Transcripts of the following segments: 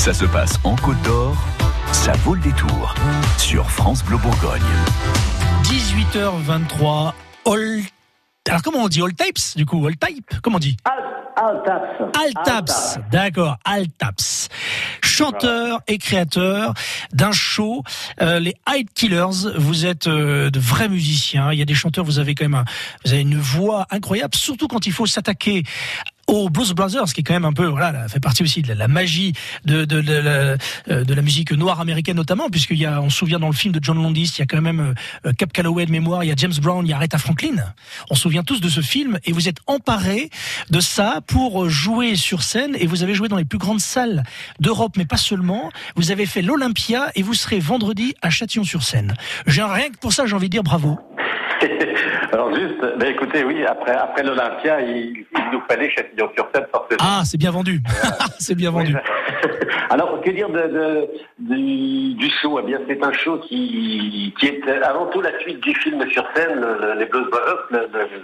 Ça se passe en Côte d'Or, ça vaut le détour sur France Bleu Bourgogne. 18h23, all... Alors comment on dit All Types du coup All Type Comment on dit Altaps. Altaps, d'accord, Altaps. Chanteur et créateur d'un show, euh, les Hyde Killers. Vous êtes euh, de vrais musiciens. Il y a des chanteurs, vous avez quand même, un, vous avez une voix incroyable, surtout quand il faut s'attaquer aux Blues Brothers, qui est quand même un peu, voilà, fait partie aussi de la, magie de, euh, de, la musique noire américaine notamment, puisqu'il y a, on se souvient dans le film de John Landis, il y a quand même euh, Cap Calloway de mémoire, il y a James Brown, il y a Aretha Franklin. On se souvient tous de ce film et vous êtes emparé de ça pour jouer sur scène et vous avez joué dans les plus grandes salles d'Europe, mais pas seulement. Vous avez fait l'Olympia et vous serez vendredi à Châtillon-sur-Seine. J'ai rien que pour ça, j'ai envie de dire bravo. Alors juste, ben écoutez, oui, après, après l'Olympia, il, il nous fallait Châtillon-sur-Seine forcément. Ah, c'est bien vendu. c'est bien vendu. Alors, que dire du, show? Eh bien, c'est un show qui, est avant tout la suite du film sur scène, le- les Blues Brothers,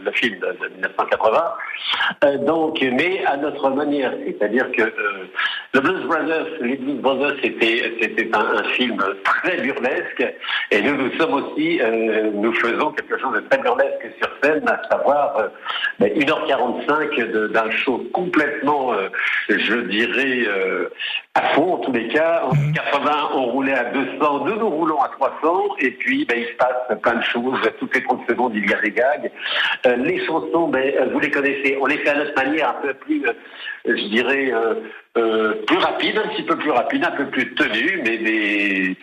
le, film de, de 1980. Euh, donc, mais à notre manière, c'est-à-dire que euh, le Blues Brothers, les Blues Brothers, c'était un, film très burlesque, et nous, nous sommes aussi, euh, nous faisons quelque chose de très burlesque sur scène, à savoir euh, ben, 1h45 de- d'un show complètement, je dirais, euh, à fond en tous les cas. En 80, on roulait à 200, nous nous roulons à 300, et puis ben, il se passe plein de choses. Toutes les 30 secondes, il y a des gags. Euh, les chansons, ben, euh, vous les connaissez, on les fait à notre manière, un peu plus, je dirais, plus rapide, un petit peu plus rapide, un peu plus tenue, mais des...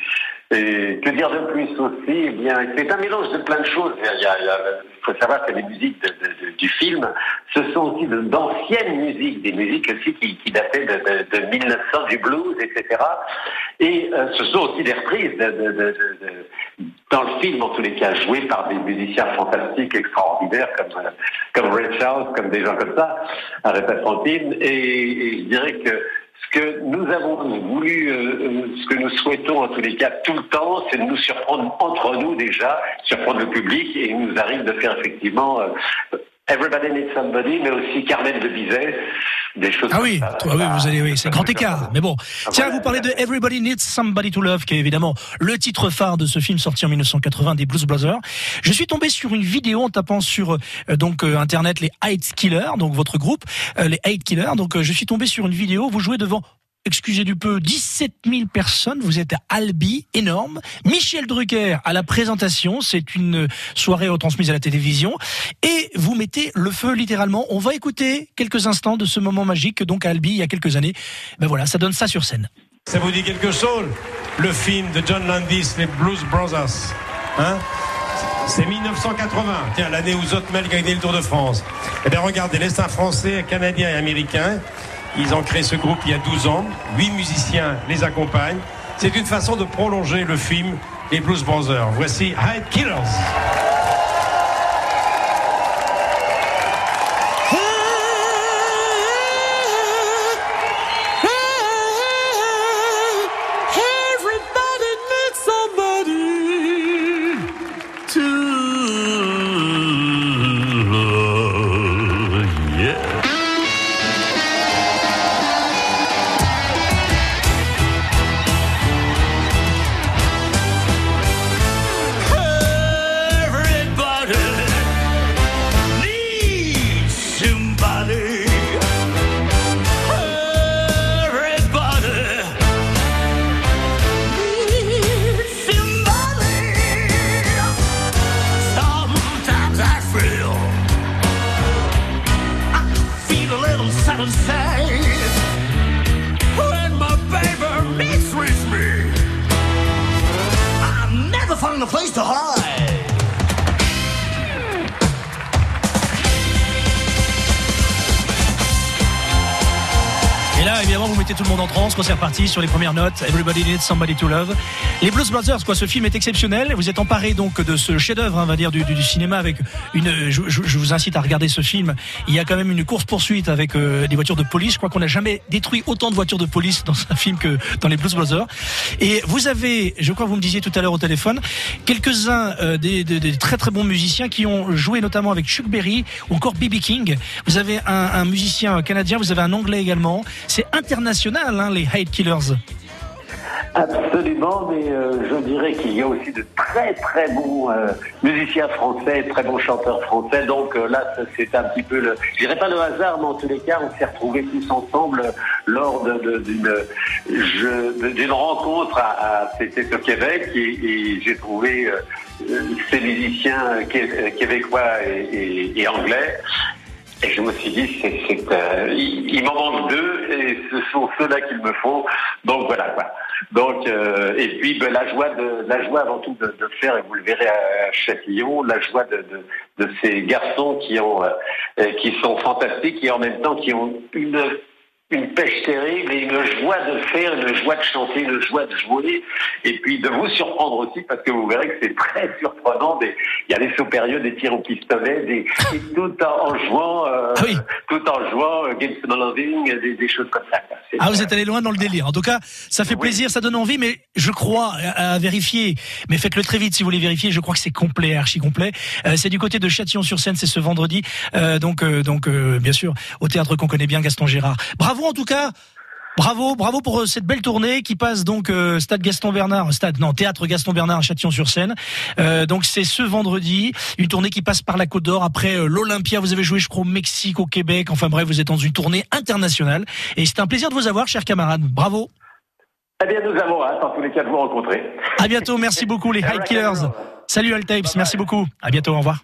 Et que dire de plus aussi? Eh bien, c'est un mélange de plein de choses. Il, y a- il y a- il faut savoir que les musiques de- de- de- du film, ce sont aussi d'anciennes musiques, des musiques aussi qui, dataient de, de- de 1900, du blues, etc. Et euh, ce sont aussi des reprises dans le film, en tous les cas, jouées par des musiciens fantastiques, extraordinaires, comme, euh, comme Ray comme des gens comme ça, Aretha Franklin. Et, et je dirais que ce que nous avons voulu, euh, ce que nous souhaitons en tous les cas tout le temps, c'est de nous surprendre entre nous déjà, surprendre le public, et il nous arrive de faire effectivement Everybody Needs Somebody, mais aussi Carmen de Bizet, des choses Ah comme oui, ça. toi, oui, vous allez, oui, c'est grand écart. Mais bon, tiens, voilà. vous parlez de Everybody Needs Somebody to Love, qui est évidemment le titre phare de ce film sorti en 1980 des Blues Brothers. Je suis tombé sur une vidéo en tapant sur euh, donc euh, internet les Heights Killers, donc votre groupe, euh, les Heights Killers. Donc euh, je suis tombé sur une vidéo. Vous jouez devant excusez du peu, 17 000 personnes. Vous êtes à Albi, énorme. Michel Drucker à la présentation. C'est une soirée retransmise à la télévision. Et vous mettez le feu littéralement. On va écouter quelques instants de ce moment magique, donc à Albi, il y a quelques années. Ben voilà, ça donne ça sur scène. Ça vous dit quelque chose Le film de John Landis, les Blues Brothers. Hein? C'est 1980, tiens, l'année où Zotmel gagnait le Tour de France. Eh bien, regardez, les français, un canadien et américain. Ils ont créé ce groupe il y a 12 ans. Huit musiciens les accompagnent. C'est une façon de prolonger le film Les Blues Brothers. Voici Hyde Killers. Place to hide. Mettez tout le monde en transe quand c'est reparti sur les premières notes. Everybody needs somebody to love. Les Blues Brothers, quoi, ce film est exceptionnel. Vous êtes emparé donc de ce chef-d'œuvre, hein, on va dire, du, cinéma avec une. Je, vous incite à regarder ce film. Il y a quand même une course poursuite avec euh, des voitures de police. Je crois qu'on n'a jamais détruit autant de voitures de police dans un film que dans les Blues Brothers. Et vous avez, je crois que vous me disiez tout à l'heure au téléphone, quelques-uns euh, des, très très bons musiciens qui ont joué notamment avec Chuck Berry ou encore B.B. King. Vous avez un musicien canadien, vous avez un anglais également. c'est international, hein, les Hate Killers. Absolument, mais euh, je dirais qu'il y a aussi de très très bons euh, musiciens français, très bons chanteurs français. Donc euh, là, c'est un petit peu le, je dirais pas le hasard, mais en tous les cas, on s'est retrouvés tous ensemble lors d'une rencontre à, à- au Québec et, j'ai trouvé ces musiciens qué- québécois et anglais. Et je me suis dit, c'est, euh, il, il m'en manque deux et ce sont ceux-là qu'il me faut. Donc voilà quoi. Donc euh, et puis ben, la joie de la joie avant tout de, de faire et vous le verrez à Châtillon, la joie de, de, de ces garçons qui ont euh, qui sont fantastiques et en même temps qui ont une une pêche terrible et une joie de faire, une joie de chanter, une joie de jouer, et puis de vous surprendre aussi, parce que vous verrez que c'est très surprenant. Des, il y a des sauts périodes, des tirs au pistolet, des, et tout en, en jouant, euh, Ah oui. tout en jouant euh, Games of Loving, des, des choses comme ça. Ah, vous êtes allé loin dans le délire. En tout cas, ça fait Oui. plaisir, ça donne envie, mais je crois à, à vérifier. Mais faites-le très vite si vous voulez vérifier. Je crois que c'est complet, archi complet. Euh, c'est du côté de Châtillon-sur-Seine, c'est ce vendredi. Euh, donc, euh, donc, euh, bien sûr, au théâtre qu'on connaît bien, Gaston Gérard. Bravo en tout cas. Bravo, bravo pour euh, cette belle tournée qui passe donc euh, Stade Gaston Bernard, Stade non Théâtre Gaston Bernard à Châtillon-sur-Seine. Euh, donc c'est ce vendredi, une tournée qui passe par la Côte d'Or après euh, l'Olympia. Vous avez joué, je crois, au Mexique, au Québec. Enfin bref, vous êtes dans une tournée internationale et c'est un plaisir de vous avoir, chers camarades. Bravo. Eh bien, nous avons hâte, en tous les cas, de vous rencontrer. À bientôt. Merci beaucoup les High Killers. Salut Altapes. Merci beaucoup. À bientôt. Au revoir.